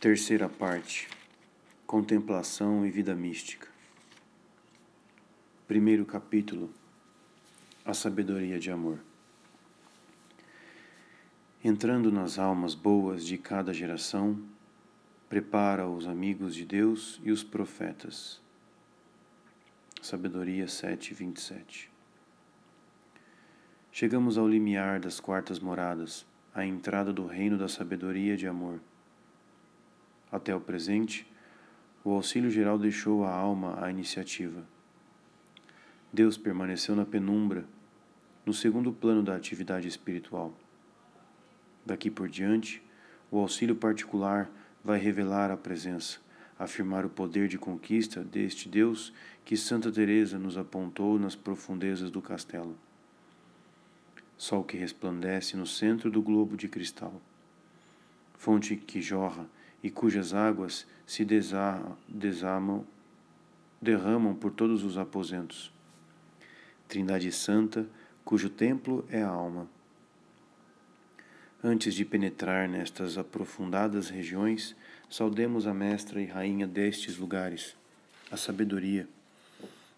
Terceira parte: Contemplação e Vida Mística. Primeiro capítulo: A Sabedoria de Amor. Entrando nas almas boas de cada geração, prepara os amigos de Deus e os profetas. Sabedoria 7, 27. Chegamos ao limiar das quartas moradas, à entrada do reino da sabedoria de amor até o presente, o auxílio geral deixou à alma a iniciativa. Deus permaneceu na penumbra, no segundo plano da atividade espiritual. Daqui por diante, o auxílio particular vai revelar a presença, afirmar o poder de conquista deste Deus que Santa Teresa nos apontou nas profundezas do castelo. Sol que resplandece no centro do globo de cristal. Fonte que jorra e cujas águas se desarmam, derramam por todos os aposentos. Trindade Santa, cujo templo é a alma. Antes de penetrar nestas aprofundadas regiões, saudemos a mestra e rainha destes lugares, a sabedoria,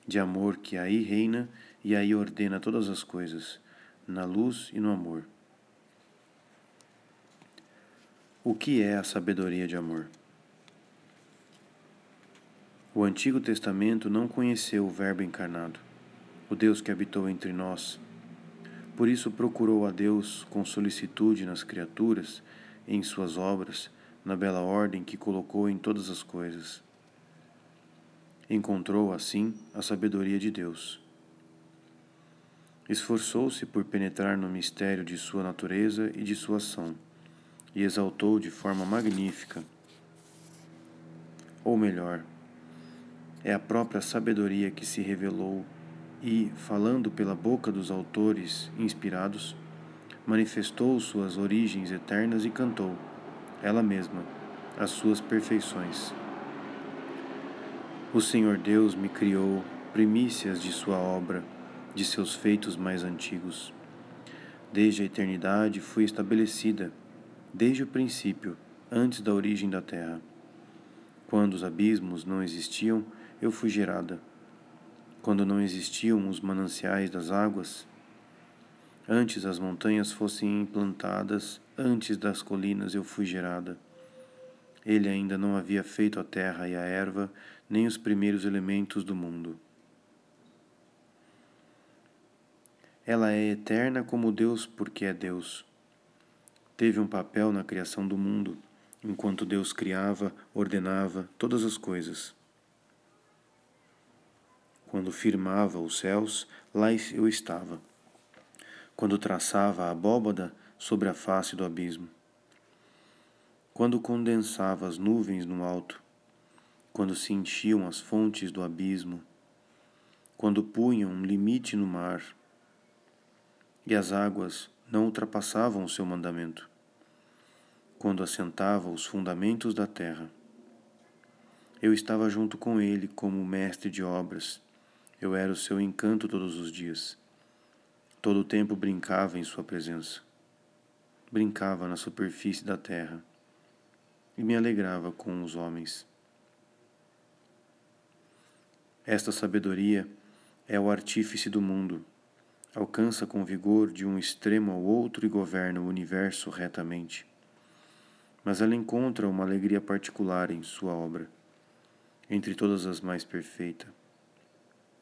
de amor que aí reina e aí ordena todas as coisas, na luz e no amor. O que é a sabedoria de amor? O Antigo Testamento não conheceu o Verbo encarnado, o Deus que habitou entre nós. Por isso procurou a Deus com solicitude nas criaturas, em suas obras, na bela ordem que colocou em todas as coisas. Encontrou, assim, a sabedoria de Deus. Esforçou-se por penetrar no mistério de sua natureza e de sua ação e exaltou de forma magnífica. Ou melhor, é a própria sabedoria que se revelou e, falando pela boca dos autores inspirados, manifestou suas origens eternas e cantou, ela mesma, as suas perfeições. O Senhor Deus me criou primícias de sua obra, de seus feitos mais antigos. Desde a eternidade fui estabelecida desde o princípio, antes da origem da terra. Quando os abismos não existiam, eu fui gerada. Quando não existiam os mananciais das águas, antes as montanhas fossem implantadas, antes das colinas eu fui gerada. Ele ainda não havia feito a terra e a erva, nem os primeiros elementos do mundo. Ela é eterna como Deus, porque é Deus teve um papel na criação do mundo, enquanto Deus criava, ordenava todas as coisas. Quando firmava os céus, lá eu estava. Quando traçava a abóbada sobre a face do abismo. Quando condensava as nuvens no alto. Quando se enchiam as fontes do abismo. Quando punham um limite no mar. E as águas não ultrapassavam o seu mandamento quando assentava os fundamentos da terra. Eu estava junto com ele como mestre de obras. Eu era o seu encanto todos os dias. Todo o tempo brincava em sua presença. Brincava na superfície da terra e me alegrava com os homens. Esta sabedoria é o artífice do mundo. Alcança com vigor de um extremo ao outro e governa o universo retamente mas ela encontra uma alegria particular em sua obra, entre todas as mais perfeita,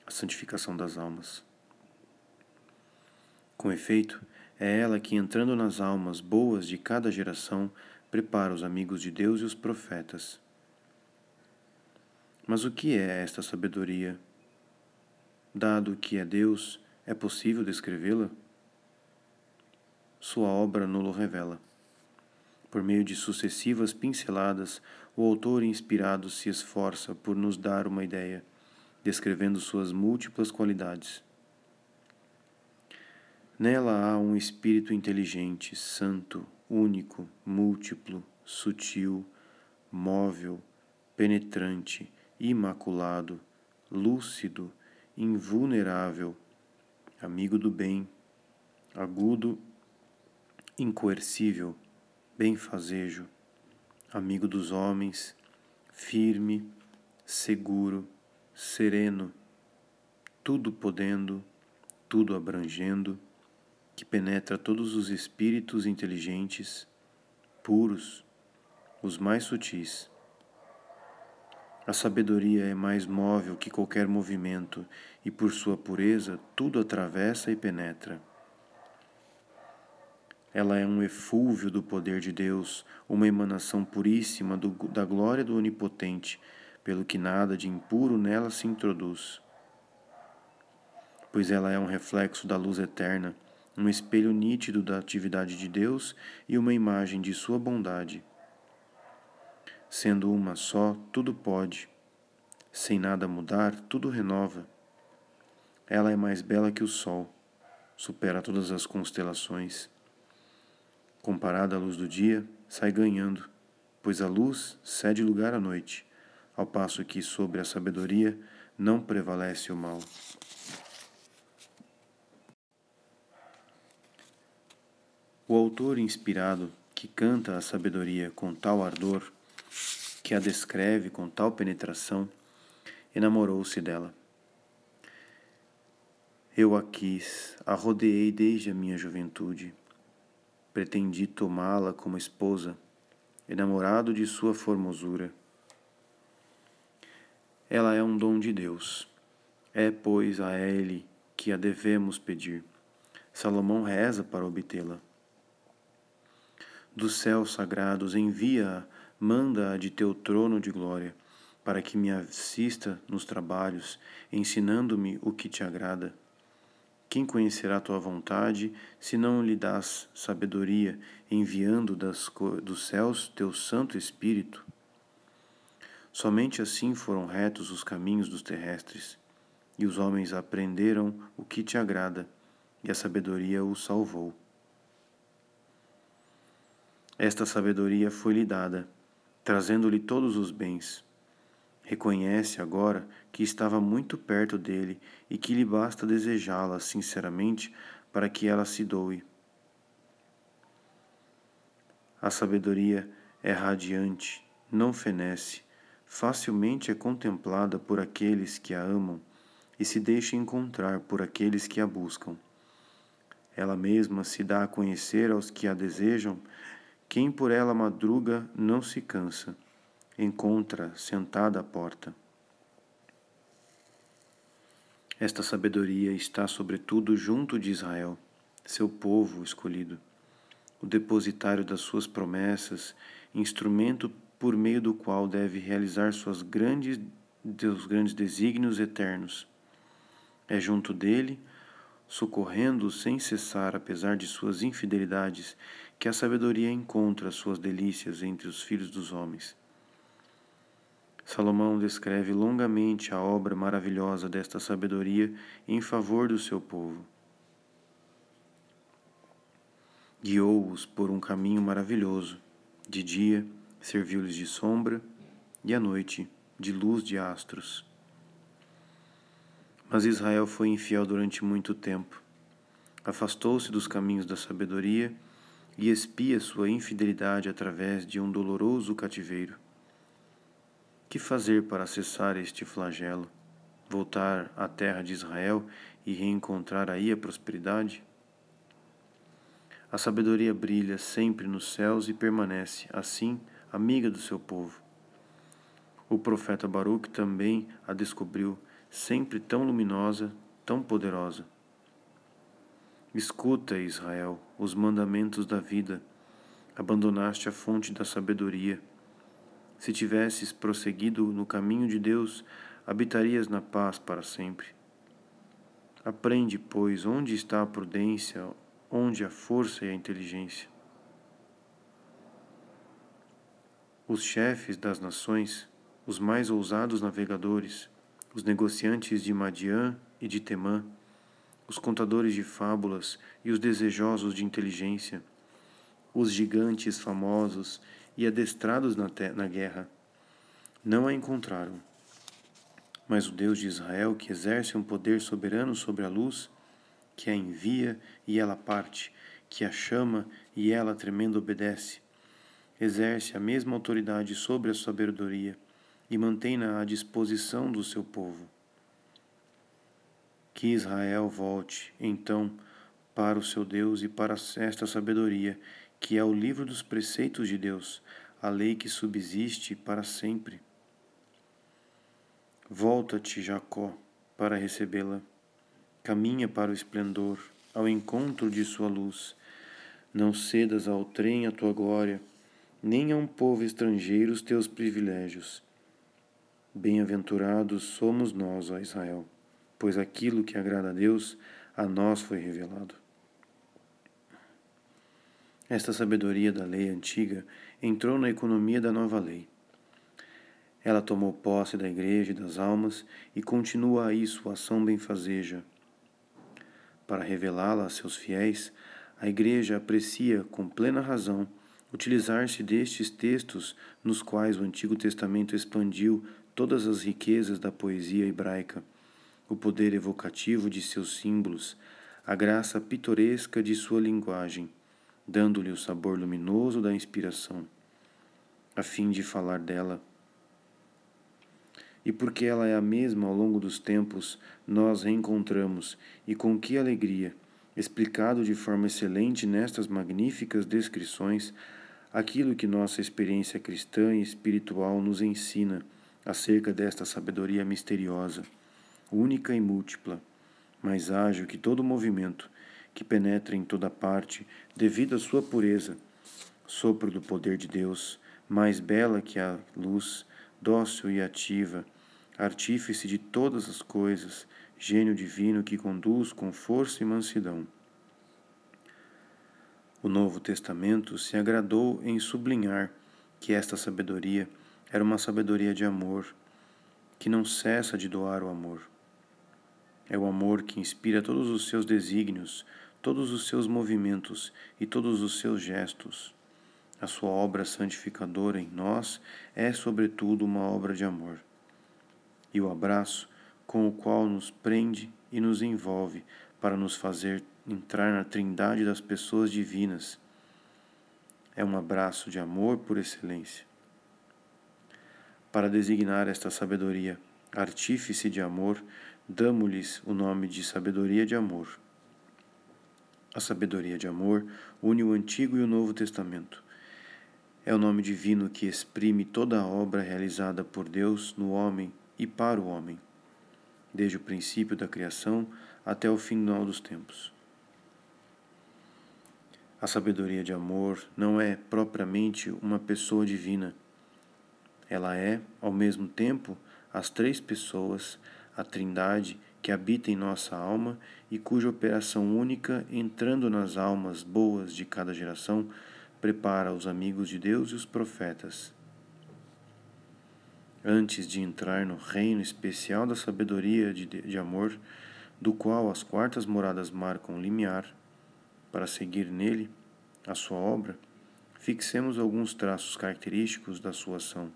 a santificação das almas. Com efeito, é ela que, entrando nas almas boas de cada geração, prepara os amigos de Deus e os profetas. Mas o que é esta sabedoria? Dado que é Deus, é possível descrevê-la? Sua obra nulo revela. Por meio de sucessivas pinceladas, o autor inspirado se esforça por nos dar uma ideia, descrevendo suas múltiplas qualidades. Nela há um espírito inteligente, santo, único, múltiplo, sutil, móvel, penetrante, imaculado, lúcido, invulnerável, amigo do bem, agudo, incoercível benfazejo, amigo dos homens, firme, seguro, sereno, tudo podendo, tudo abrangendo, que penetra todos os espíritos inteligentes, puros, os mais sutis. A sabedoria é mais móvel que qualquer movimento e, por sua pureza, tudo atravessa e penetra. Ela é um efúvio do poder de Deus, uma emanação puríssima do, da glória do Onipotente, pelo que nada de impuro nela se introduz. Pois ela é um reflexo da luz eterna, um espelho nítido da atividade de Deus e uma imagem de sua bondade. Sendo uma só, tudo pode. Sem nada mudar, tudo renova. Ela é mais bela que o sol, supera todas as constelações. Comparada à luz do dia, sai ganhando, pois a luz cede lugar à noite, ao passo que sobre a sabedoria não prevalece o mal. O autor inspirado que canta a sabedoria com tal ardor que a descreve com tal penetração, enamorou-se dela. Eu a quis, a rodeei desde a minha juventude. Pretendi tomá-la como esposa, enamorado de sua formosura. Ela é um dom de Deus. É, pois, a ele que a devemos pedir. Salomão reza para obtê-la. Dos céus sagrados envia-a manda-a de teu trono de glória, para que me assista nos trabalhos, ensinando-me o que te agrada. Quem conhecerá tua vontade, se não lhe das sabedoria, enviando das, dos céus teu Santo Espírito? Somente assim foram retos os caminhos dos terrestres, e os homens aprenderam o que te agrada, e a sabedoria os salvou. Esta sabedoria foi-lhe dada trazendo-lhe todos os bens. Reconhece agora que estava muito perto dele e que lhe basta desejá-la sinceramente para que ela se doe. A sabedoria é radiante, não fenece, facilmente é contemplada por aqueles que a amam e se deixa encontrar por aqueles que a buscam. Ela mesma se dá a conhecer aos que a desejam quem por ela madruga não se cansa, encontra sentada à porta. Esta sabedoria está, sobretudo, junto de Israel, seu povo escolhido, o depositário das suas promessas, instrumento por meio do qual deve realizar suas grandes, seus grandes desígnios eternos. É junto dele socorrendo-o sem cessar, apesar de suas infidelidades, que a sabedoria encontra suas delícias entre os filhos dos homens. Salomão descreve longamente a obra maravilhosa desta sabedoria em favor do seu povo. Guiou-os por um caminho maravilhoso. De dia, serviu-lhes de sombra, e à noite, de luz de astros. Mas Israel foi infiel durante muito tempo. Afastou-se dos caminhos da sabedoria e espia sua infidelidade através de um doloroso cativeiro. Que fazer para cessar este flagelo? Voltar à terra de Israel e reencontrar aí a prosperidade? A sabedoria brilha sempre nos céus e permanece, assim, amiga do seu povo. O profeta Baruch também a descobriu sempre tão luminosa, tão poderosa. Escuta, Israel, os mandamentos da vida. Abandonaste a fonte da sabedoria. Se tivesses prosseguido no caminho de Deus, habitarias na paz para sempre. Aprende, pois, onde está a prudência, onde a força e a inteligência. Os chefes das nações, os mais ousados navegadores, os negociantes de Madian e de Temã, os contadores de fábulas e os desejosos de inteligência, os gigantes famosos e adestrados na, na guerra, não a encontraram. Mas o Deus de Israel, que exerce um poder soberano sobre a luz, que a envia e ela parte, que a chama e ela tremendo obedece, exerce a mesma autoridade sobre a sabedoria e mantém-na à disposição do seu povo. Que Israel volte, então, para o seu Deus e para esta sabedoria, que é o livro dos preceitos de Deus, a lei que subsiste para sempre. Volta-te, Jacó, para recebê-la. Caminha para o esplendor, ao encontro de sua luz. Não cedas ao trem a tua glória, nem a um povo estrangeiro os teus privilégios. Bem-aventurados somos nós, ó Israel, pois aquilo que agrada a Deus a nós foi revelado. Esta sabedoria da lei antiga entrou na economia da nova lei. Ela tomou posse da igreja e das almas e continua aí sua ação benfazeja. Para revelá-la a seus fiéis, a igreja aprecia com plena razão utilizar-se destes textos nos quais o Antigo Testamento expandiu todas as riquezas da poesia hebraica, o poder evocativo de seus símbolos, a graça pitoresca de sua linguagem, dando-lhe o sabor luminoso da inspiração, a fim de falar dela. E porque ela é a mesma ao longo dos tempos, nós reencontramos, e com que alegria, explicado de forma excelente nestas magníficas descrições, aquilo que nossa experiência cristã e espiritual nos ensina acerca desta sabedoria misteriosa, única e múltipla, mais ágil que todo movimento, que penetra em toda parte devido à sua pureza, sopro do poder de Deus, mais bela que a luz, dócil e ativa, artífice de todas as coisas, gênio divino que conduz com força e mansidão. O Novo Testamento se agradou em sublinhar que esta sabedoria era uma sabedoria de amor, que não cessa de doar o amor. É o amor que inspira todos os seus desígnios, todos os seus movimentos e todos os seus gestos. A sua obra santificadora em nós é, sobretudo, uma obra de amor. E o abraço com o qual nos prende e nos envolve para nos fazer entrar na trindade das pessoas divinas. É um abraço de amor por excelência. Para designar esta sabedoria, artífice de amor, damos-lhes o nome de sabedoria de amor. A sabedoria de amor une o Antigo e o Novo Testamento. É o nome divino que exprime toda a obra realizada por Deus no homem e para o homem, desde o princípio da criação até o final dos tempos. A sabedoria de amor não é propriamente uma pessoa divina. Ela é, ao mesmo tempo, as três pessoas, a Trindade que habita em nossa alma e cuja operação única, entrando nas almas boas de cada geração, prepara os amigos de Deus e os profetas. Antes de entrar no reino especial da sabedoria de, de amor, do qual as quartas moradas marcam limiar, para seguir nele a sua obra, fixemos alguns traços característicos da sua ação.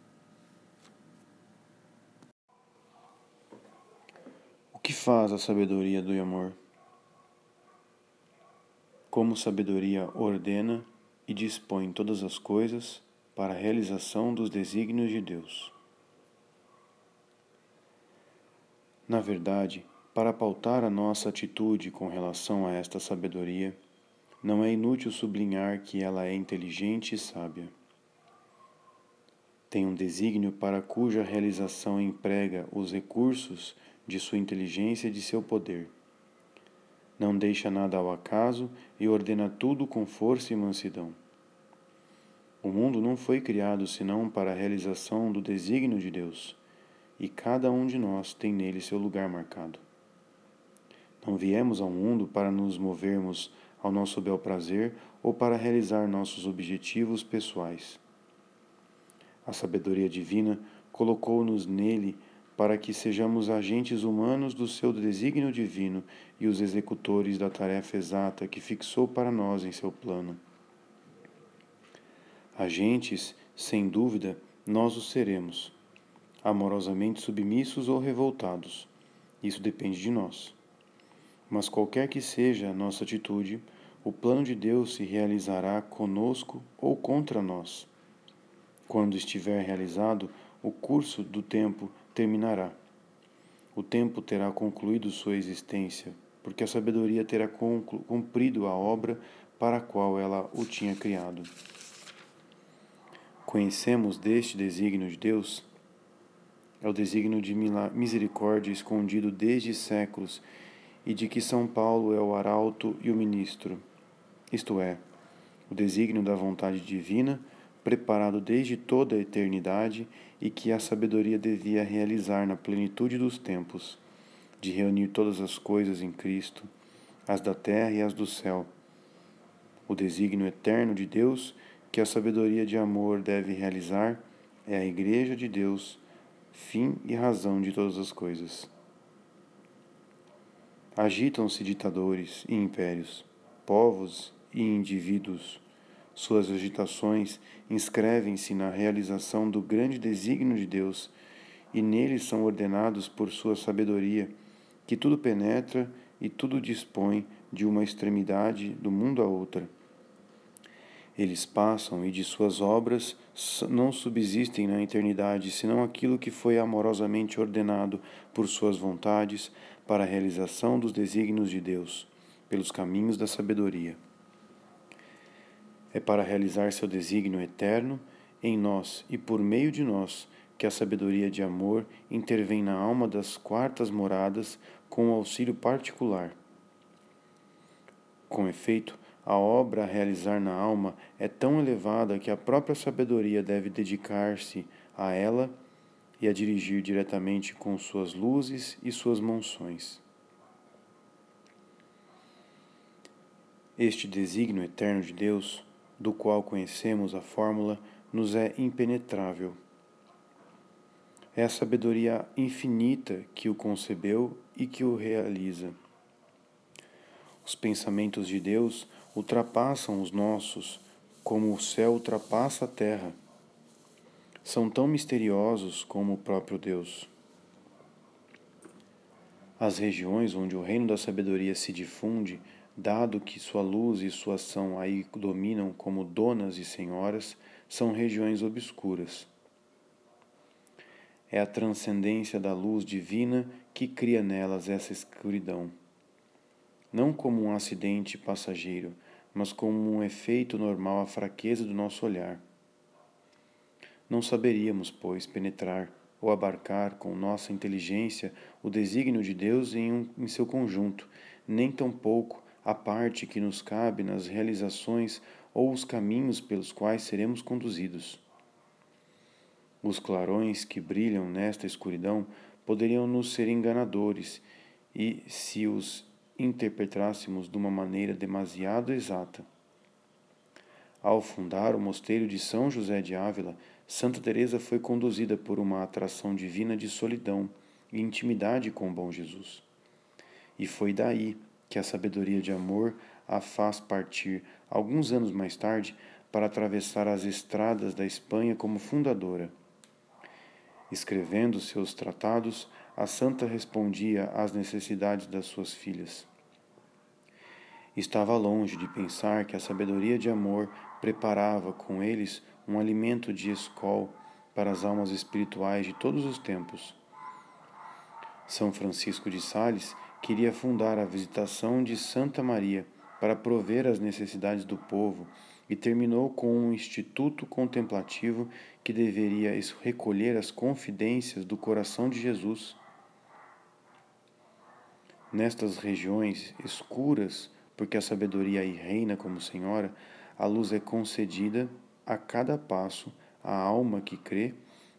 Que faz a sabedoria do amor? Como sabedoria ordena e dispõe todas as coisas para a realização dos desígnios de Deus. Na verdade, para pautar a nossa atitude com relação a esta sabedoria, não é inútil sublinhar que ela é inteligente e sábia. Tem um desígnio para cuja realização emprega os recursos de sua inteligência e de seu poder. Não deixa nada ao acaso e ordena tudo com força e mansidão. O mundo não foi criado senão para a realização do desígnio de Deus, e cada um de nós tem nele seu lugar marcado. Não viemos ao mundo para nos movermos ao nosso bel prazer ou para realizar nossos objetivos pessoais. A sabedoria divina colocou-nos nele para que sejamos agentes humanos do seu desígnio divino e os executores da tarefa exata que fixou para nós em seu plano. Agentes, sem dúvida, nós os seremos, amorosamente submissos ou revoltados. Isso depende de nós. Mas qualquer que seja a nossa atitude, o plano de Deus se realizará conosco ou contra nós, Quando estiver realizado, o curso do tempo terminará. O tempo terá concluído sua existência, porque a sabedoria terá cumprido a obra para a qual ela o tinha criado. Conhecemos deste desígnio de Deus? É o desígnio de misericórdia escondido desde séculos e de que São Paulo é o arauto e o ministro, isto é, o desígnio da vontade divina, preparado desde toda a eternidade e que a sabedoria devia realizar na plenitude dos tempos, de reunir todas as coisas em Cristo, as da terra e as do céu. O desígnio eterno de Deus que a sabedoria de amor deve realizar é a Igreja de Deus, fim e razão de todas as coisas. Agitam-se ditadores e impérios, povos e indivíduos. Suas agitações inscrevem-se na realização do grande desígnio de Deus e neles são ordenados por sua sabedoria, que tudo penetra e tudo dispõe de uma extremidade do mundo a outra. Eles passam e de suas obras não subsistem na eternidade senão aquilo que foi amorosamente ordenado por suas vontades para a realização dos desígnios de Deus, pelos caminhos da sabedoria. É para realizar seu desígnio eterno em nós e por meio de nós que a sabedoria de amor intervém na alma das quartas moradas com o auxílio particular. Com efeito, a obra a realizar na alma é tão elevada que a própria sabedoria deve dedicar-se a ela e a dirigir diretamente com suas luzes e suas monções. Este desígnio eterno de Deus, do qual conhecemos a fórmula, nos é impenetrável. É a sabedoria infinita que o concebeu e que o realiza. Os pensamentos de Deus ultrapassam os nossos, como o céu ultrapassa a terra são tão misteriosos como o próprio Deus. As regiões onde o reino da sabedoria se difunde, dado que sua luz e sua ação aí dominam como donas e senhoras, são regiões obscuras. É a transcendência da luz divina que cria nelas essa escuridão. Não como um acidente passageiro, mas como um efeito normal à fraqueza do nosso olhar. Não saberíamos, pois, penetrar ou abarcar com nossa inteligência o desígnio de Deus em, um, em seu conjunto, nem tampouco a parte que nos cabe nas realizações ou os caminhos pelos quais seremos conduzidos. Os clarões que brilham nesta escuridão poderiam nos ser enganadores e se os interpretássemos de uma maneira demasiado exata. Ao fundar o mosteiro de São José de Ávila, Santa Teresa foi conduzida por uma atração divina de solidão e intimidade com o bom Jesus. E foi daí que a sabedoria de amor a faz partir, alguns anos mais tarde, para atravessar as estradas da Espanha como fundadora. Escrevendo seus tratados, a santa respondia às necessidades das suas filhas. Estava longe de pensar que a sabedoria de amor preparava com eles um alimento de escol para as almas espirituais de todos os tempos. São Francisco de Sales queria fundar a visitação de Santa Maria para prover as necessidades do povo e terminou com um instituto contemplativo que deveria recolher as confidências do coração de Jesus. Nestas regiões escuras, porque a sabedoria aí reina como Senhora, a luz é concedida a cada passo a alma que crê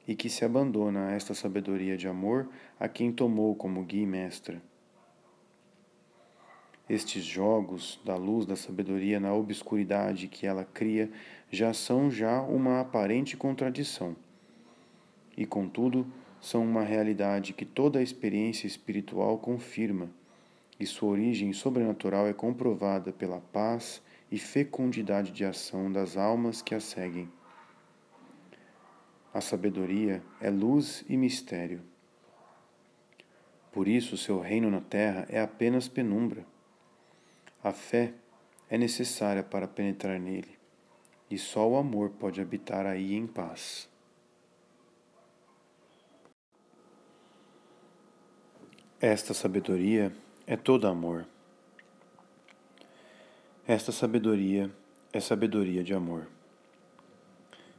e que se abandona a esta sabedoria de amor a quem tomou como guia e mestra. Estes jogos da luz da sabedoria na obscuridade que ela cria já são já uma aparente contradição. E contudo, são uma realidade que toda a experiência espiritual confirma, e sua origem sobrenatural é comprovada pela paz e fecundidade de ação das almas que a seguem. A sabedoria é luz e mistério. Por isso, seu reino na terra é apenas penumbra. A fé é necessária para penetrar nele, e só o amor pode habitar aí em paz. Esta sabedoria é todo amor. Esta sabedoria é sabedoria de amor.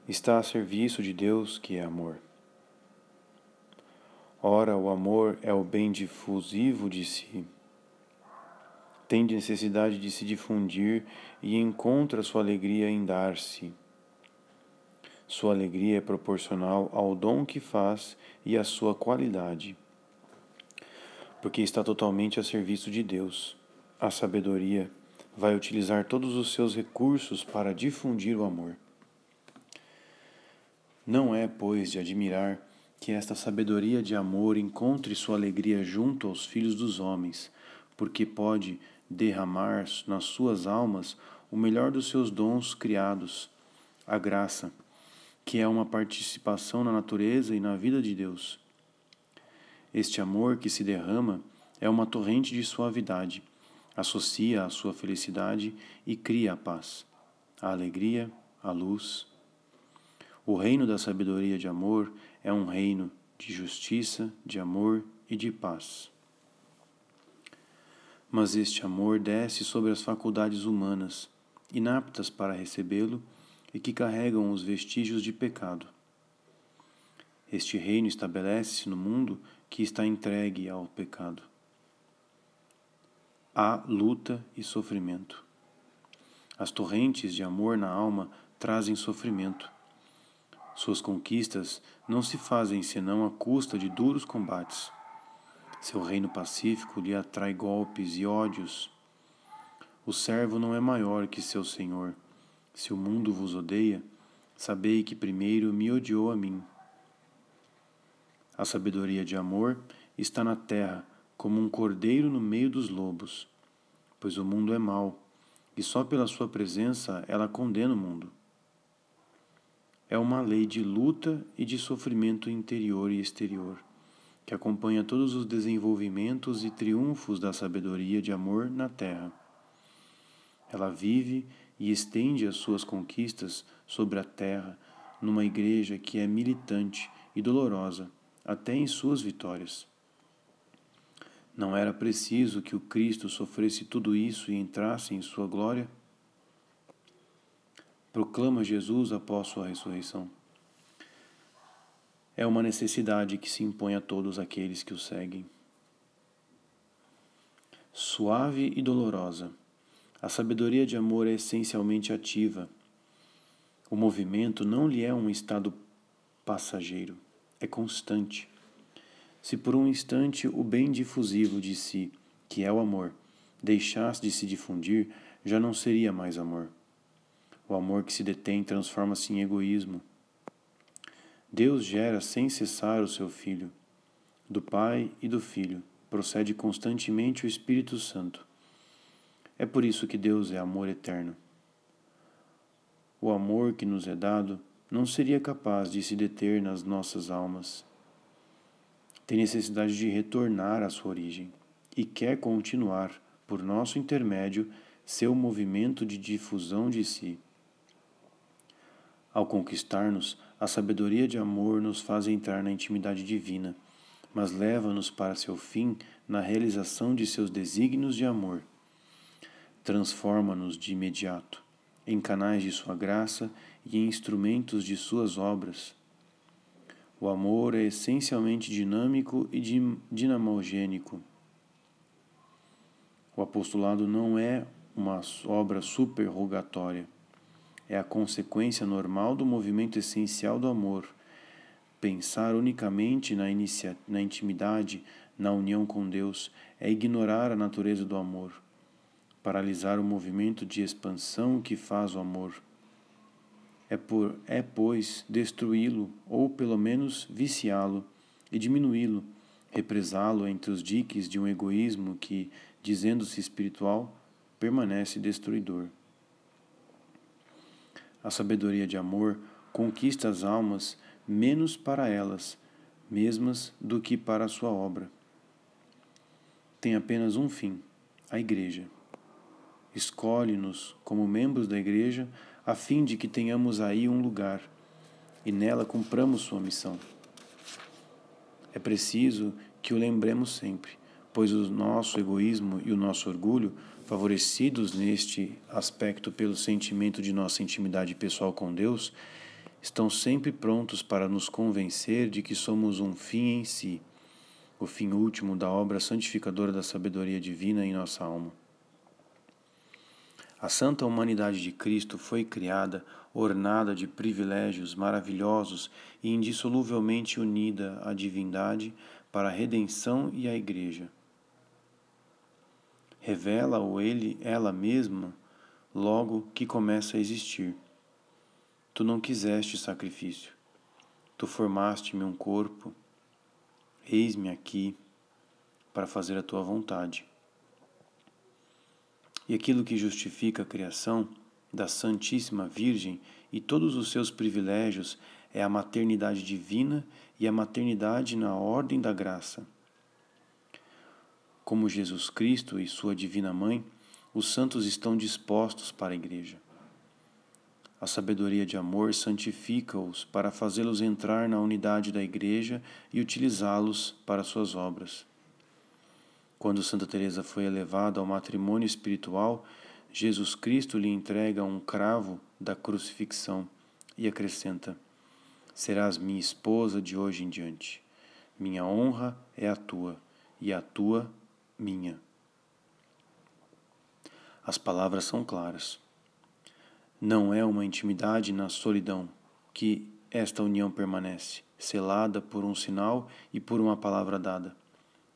Está a serviço de Deus que é amor. Ora, o amor é o bem difusivo de si tem necessidade de se difundir e encontra sua alegria em dar-se. Sua alegria é proporcional ao dom que faz e à sua qualidade porque está totalmente a serviço de Deus. A sabedoria vai utilizar todos os seus recursos para difundir o amor. Não é, pois, de admirar que esta sabedoria de amor encontre sua alegria junto aos filhos dos homens, porque pode derramar nas suas almas o melhor dos seus dons criados, a graça, que é uma participação na natureza e na vida de Deus. Este amor que se derrama é uma torrente de suavidade, associa a sua felicidade e cria a paz, a alegria, a luz. O reino da sabedoria de amor é um reino de justiça, de amor e de paz. Mas este amor desce sobre as faculdades humanas, inaptas para recebê-lo e que carregam os vestígios de pecado. Este reino estabelece-se no mundo que está entregue ao pecado. Há luta e sofrimento. As torrentes de amor na alma trazem sofrimento. Suas conquistas não se fazem senão à custa de duros combates. Seu reino pacífico lhe atrai golpes e ódios. O servo não é maior que seu senhor. Se o mundo vos odeia, sabei que primeiro me odiou a mim. A sabedoria de amor está na terra como um cordeiro no meio dos lobos, pois o mundo é mau, e só pela sua presença ela condena o mundo. É uma lei de luta e de sofrimento interior e exterior, que acompanha todos os desenvolvimentos e triunfos da sabedoria de amor na terra. Ela vive e estende as suas conquistas sobre a terra numa igreja que é militante e dolorosa até em suas vitórias. Não era preciso que o Cristo sofresse tudo isso e entrasse em sua glória? Proclama Jesus após sua ressurreição. É uma necessidade que se impõe a todos aqueles que o seguem. Suave e dolorosa, a sabedoria de amor é essencialmente ativa. O movimento não lhe é um estado passageiro é constante. Se por um instante o bem difusivo de si, que é o amor, deixasse de se difundir, já não seria mais amor. O amor que se detém transforma-se em egoísmo. Deus gera sem cessar o seu Filho. Do Pai e do Filho procede constantemente o Espírito Santo. É por isso que Deus é amor eterno. O amor que nos é dado não seria capaz de se deter nas nossas almas. Tem necessidade de retornar à sua origem e quer continuar, por nosso intermédio, seu movimento de difusão de si. Ao conquistar-nos, a sabedoria de amor nos faz entrar na intimidade divina, mas leva-nos para seu fim na realização de seus desígnios de amor. Transforma-nos de imediato em canais de sua graça e instrumentos de suas obras. O amor é essencialmente dinâmico e dinamogênico. O apostolado não é uma obra superrogatória, é a consequência normal do movimento essencial do amor. Pensar unicamente na, inicia, na intimidade, na união com Deus, é ignorar a natureza do amor, paralisar o movimento de expansão que faz o amor. É, por, é pois, destruí-lo, ou pelo menos viciá-lo, e diminuí-lo, represá-lo entre os diques de um egoísmo que, dizendo-se espiritual, permanece destruidor. A sabedoria de amor conquista as almas menos para elas mesmas do que para a sua obra. Tem apenas um fim: a Igreja. Escolhe-nos como membros da Igreja a fim de que tenhamos aí um lugar e nela cumpramos sua missão. É preciso que o lembremos sempre, pois o nosso egoísmo e o nosso orgulho, favorecidos neste aspecto pelo sentimento de nossa intimidade pessoal com Deus, estão sempre prontos para nos convencer de que somos um fim em si, o fim último da obra santificadora da sabedoria divina em nossa alma. A santa humanidade de Cristo foi criada, ornada de privilégios maravilhosos e indissoluvelmente unida à divindade para a redenção e a Igreja revela-o ele, ela mesma, logo que começa a existir. Tu não quiseste sacrifício, tu formaste-me um corpo, eis-me aqui para fazer a tua vontade. E aquilo que justifica a criação da Santíssima Virgem e todos os seus privilégios é a maternidade divina e a maternidade na ordem da graça como Jesus Cristo e Sua Divina Mãe, os santos estão dispostos para a Igreja. A sabedoria de amor santifica-os para fazê-los entrar na unidade da Igreja e utilizá-los para suas obras. Quando Santa Teresa foi elevada ao matrimônio espiritual, Jesus Cristo lhe entrega um cravo da crucifixão e acrescenta: Serás minha esposa de hoje em diante. Minha honra é a tua, e a tua minha. As palavras são claras. Não é uma intimidade na solidão que esta união permanece, selada por um sinal e por uma palavra dada.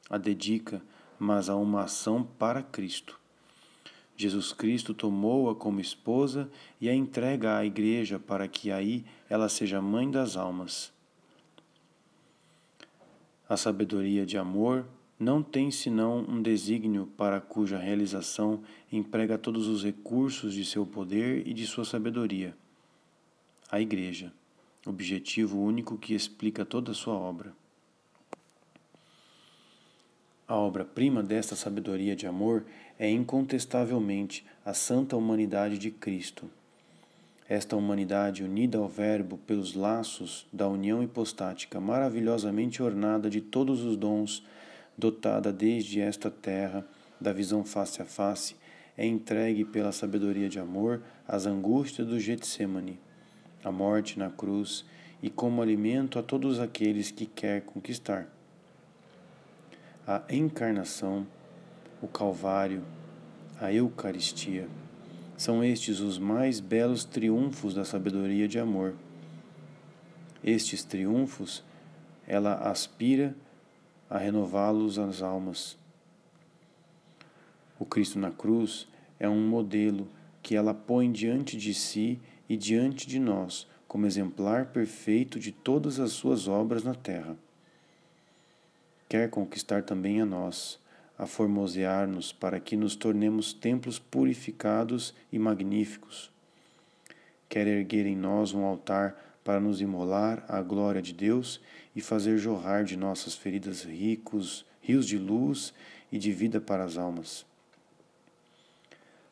A dedica, mas a uma ação para Cristo. Jesus Cristo tomou-a como esposa e a entrega à Igreja para que aí ela seja mãe das almas. A sabedoria de amor não tem senão um desígnio para cuja realização emprega todos os recursos de seu poder e de sua sabedoria. A Igreja, objetivo único que explica toda a sua obra. A obra-prima desta sabedoria de amor é incontestavelmente a santa humanidade de Cristo. Esta humanidade unida ao Verbo pelos laços da união hipostática, maravilhosamente ornada de todos os dons dotada desde esta terra da visão face a face, é entregue pela sabedoria de amor às angústias do Getsemane, a morte na cruz e como alimento a todos aqueles que quer conquistar. A encarnação, o Calvário, a Eucaristia, são estes os mais belos triunfos da sabedoria de amor. Estes triunfos ela aspira a renová-los as almas. O Cristo na cruz é um modelo que ela põe diante de si e diante de nós como exemplar perfeito de todas as suas obras na terra. Quer conquistar também a nós, a formosear-nos para que nos tornemos templos purificados e magníficos. Quer erguer em nós um altar para nos imolar à glória de Deus e fazer jorrar de nossas feridas ricos rios de luz e de vida para as almas.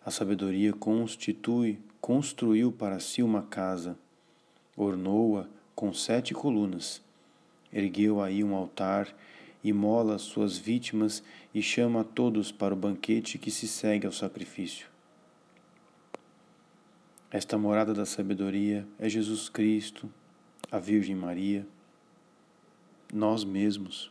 A sabedoria constitui, construiu para si uma casa, ornou-a com sete colunas, ergueu aí um altar, imola suas vítimas e chama a todos para o banquete que se segue ao sacrifício. Esta morada da sabedoria é Jesus Cristo, a Virgem Maria, nós mesmos.